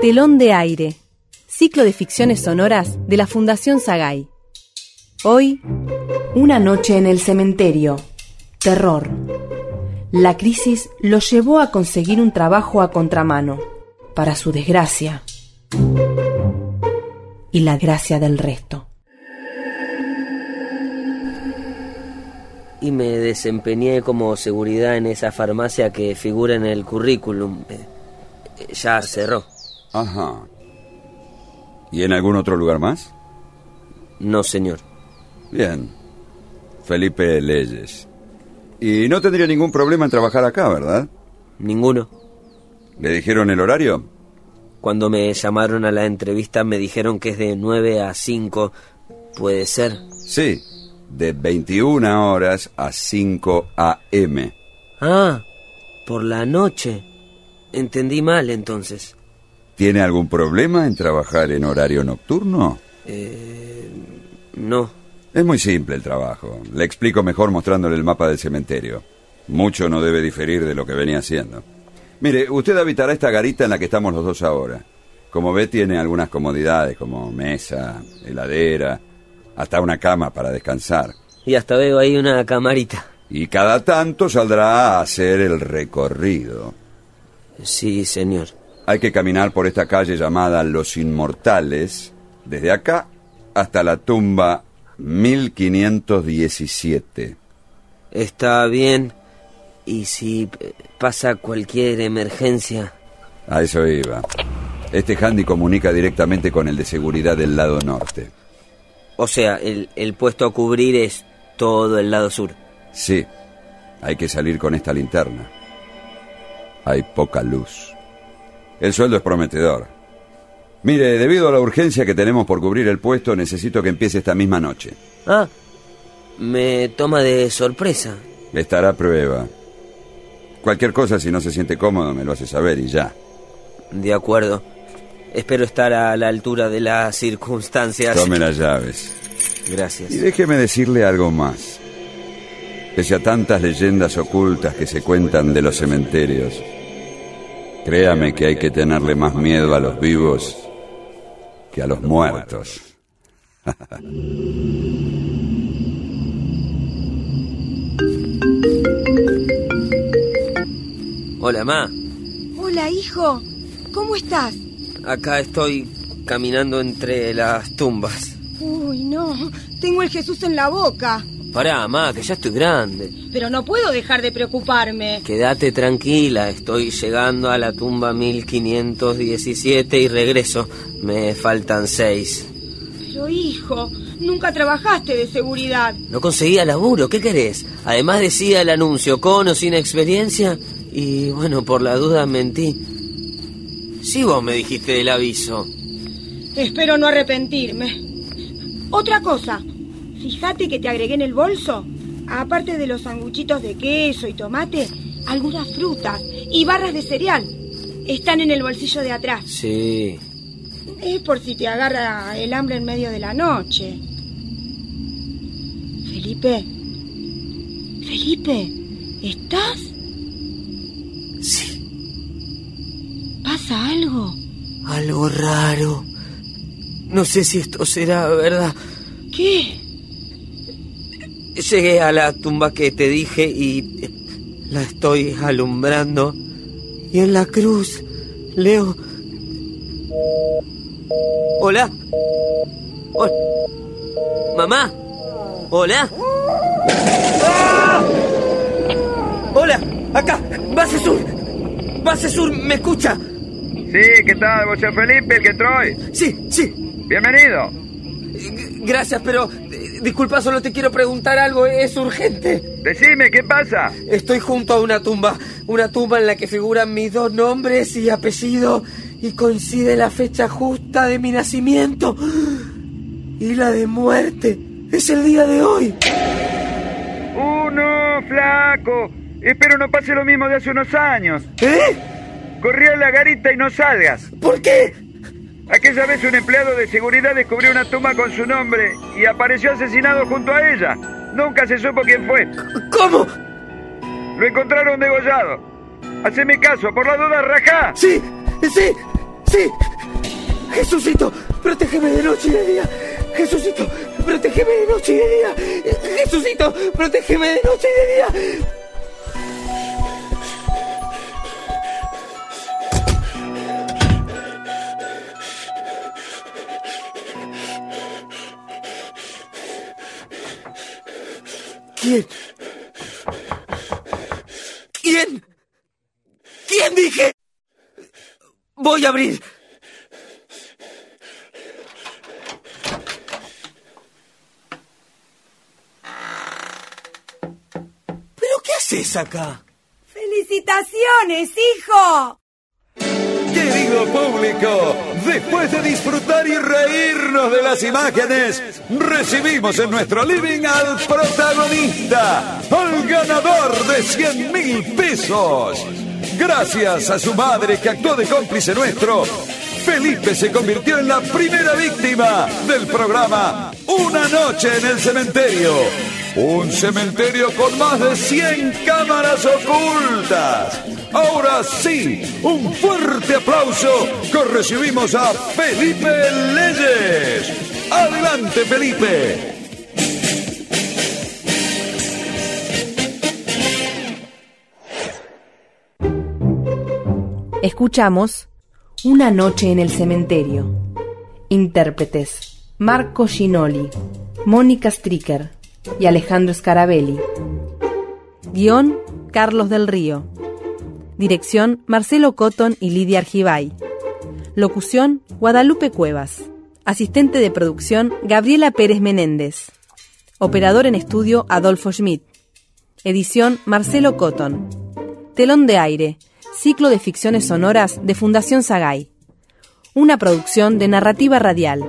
Telón de aire. Ciclo de ficciones sonoras de la Fundación Sagay. Hoy, Una noche en el cementerio. Terror. La crisis lo llevó a conseguir un trabajo a contramano, para su desgracia y la gracia del resto. Y me desempeñé como seguridad en esa farmacia que figura en el currículum. Ya cerró. Ajá. ¿Y en algún otro lugar más? No, señor. Bien. Felipe Leyes. Y no tendría ningún problema en trabajar acá, ¿verdad? Ninguno. ¿Le dijeron el horario? Cuando me llamaron a la entrevista me dijeron que es de 9 a 5. ¿Puede ser? Sí, de 21 horas a 5 a.m. Ah, por la noche. Entendí mal entonces. ¿Tiene algún problema en trabajar en horario nocturno? Eh, no. Es muy simple el trabajo. Le explico mejor mostrándole el mapa del cementerio. Mucho no debe diferir de lo que venía haciendo. Mire, usted habitará esta garita en la que estamos los dos ahora. Como ve, tiene algunas comodidades como mesa, heladera, hasta una cama para descansar. Y hasta veo ahí una camarita. Y cada tanto saldrá a hacer el recorrido. Sí, señor. Hay que caminar por esta calle llamada Los Inmortales, desde acá hasta la tumba 1517. Está bien. ¿Y si pasa cualquier emergencia? A eso iba. Este handy comunica directamente con el de seguridad del lado norte. O sea, el, el puesto a cubrir es todo el lado sur. Sí, hay que salir con esta linterna. Hay poca luz. El sueldo es prometedor. Mire, debido a la urgencia que tenemos por cubrir el puesto, necesito que empiece esta misma noche. Ah, me toma de sorpresa. Estará a prueba. Cualquier cosa, si no se siente cómodo, me lo hace saber y ya. De acuerdo. Espero estar a la altura de las circunstancias. Tome las llaves. Gracias. Y déjeme decirle algo más. Pese a tantas leyendas ocultas que se cuentan de los cementerios, créame que hay que tenerle más miedo a los vivos que a los muertos. Hola, ma. Hola, hijo. ¿Cómo estás? Acá estoy caminando entre las tumbas. Uy, no. Tengo el Jesús en la boca. Pará, ma, que ya estoy grande. Pero no puedo dejar de preocuparme. Quédate tranquila, estoy llegando a la tumba 1517 y regreso. Me faltan seis. Pero, hijo, nunca trabajaste de seguridad. No conseguía laburo, ¿qué querés? Además decía el anuncio, con o sin experiencia. Y bueno, por la duda mentí. Sí, vos me dijiste del aviso. Espero no arrepentirme. Otra cosa. Fíjate que te agregué en el bolso, aparte de los sanguchitos de queso y tomate, algunas frutas y barras de cereal. Están en el bolsillo de atrás. Sí. Es por si te agarra el hambre en medio de la noche. Felipe. Felipe, ¿estás? Sí. ¿Pasa algo? Algo raro. No sé si esto será verdad. ¿Qué? Llegué a la tumba que te dije y la estoy alumbrando. Y en la cruz leo... Hola. Hola. Mamá. Hola. ¡Ah! Hola. Acá. Base Sur. Base Sur. ¿Me escucha? Sí, ¿qué tal? ¿Vos sos Felipe, el que Troy? Sí, sí. Bienvenido. G- Gracias, pero disculpa, solo te quiero preguntar algo, es urgente. Decime, ¿qué pasa? Estoy junto a una tumba, una tumba en la que figuran mis dos nombres y apellido y coincide la fecha justa de mi nacimiento y la de muerte. Es el día de hoy. Uh, no, flaco. Espero no pase lo mismo de hace unos años. ¿Eh? Corrí a la garita y no salgas. ¿Por qué? Aquella vez un empleado de seguridad descubrió una tumba con su nombre y apareció asesinado junto a ella. Nunca se supo quién fue. ¿Cómo? Lo encontraron degollado. Haceme caso, por la duda, rajá. Sí, Sí, sí. Jesucito, protégeme de noche y de día. Jesucito, protégeme de noche y de día. Jesucito, protégeme de noche y de día. ¿Quién? ¿Quién? ¿Quién dije? Voy a abrir. ¿Pero qué haces acá? ¡Felicitaciones, hijo! Querido público, después de disfrutar y reírnos de las imágenes, recibimos en nuestro living al protagonista, al ganador de 100 mil pesos. Gracias a su madre que actuó de cómplice nuestro, Felipe se convirtió en la primera víctima del programa Una noche en el cementerio. Un cementerio con más de 100 cámaras ocultas. Ahora sí, un fuerte aplauso que recibimos a Felipe Leyes. Adelante, Felipe. Escuchamos Una noche en el cementerio. Intérpretes Marco Ginoli, Mónica Stricker y Alejandro Scarabelli. Guión Carlos del Río. Dirección Marcelo Cotton y Lidia Argibay. Locución Guadalupe Cuevas. Asistente de producción Gabriela Pérez Menéndez. Operador en estudio Adolfo Schmidt. Edición Marcelo Cotton. Telón de aire. Ciclo de ficciones sonoras de Fundación Sagay. Una producción de narrativa radial.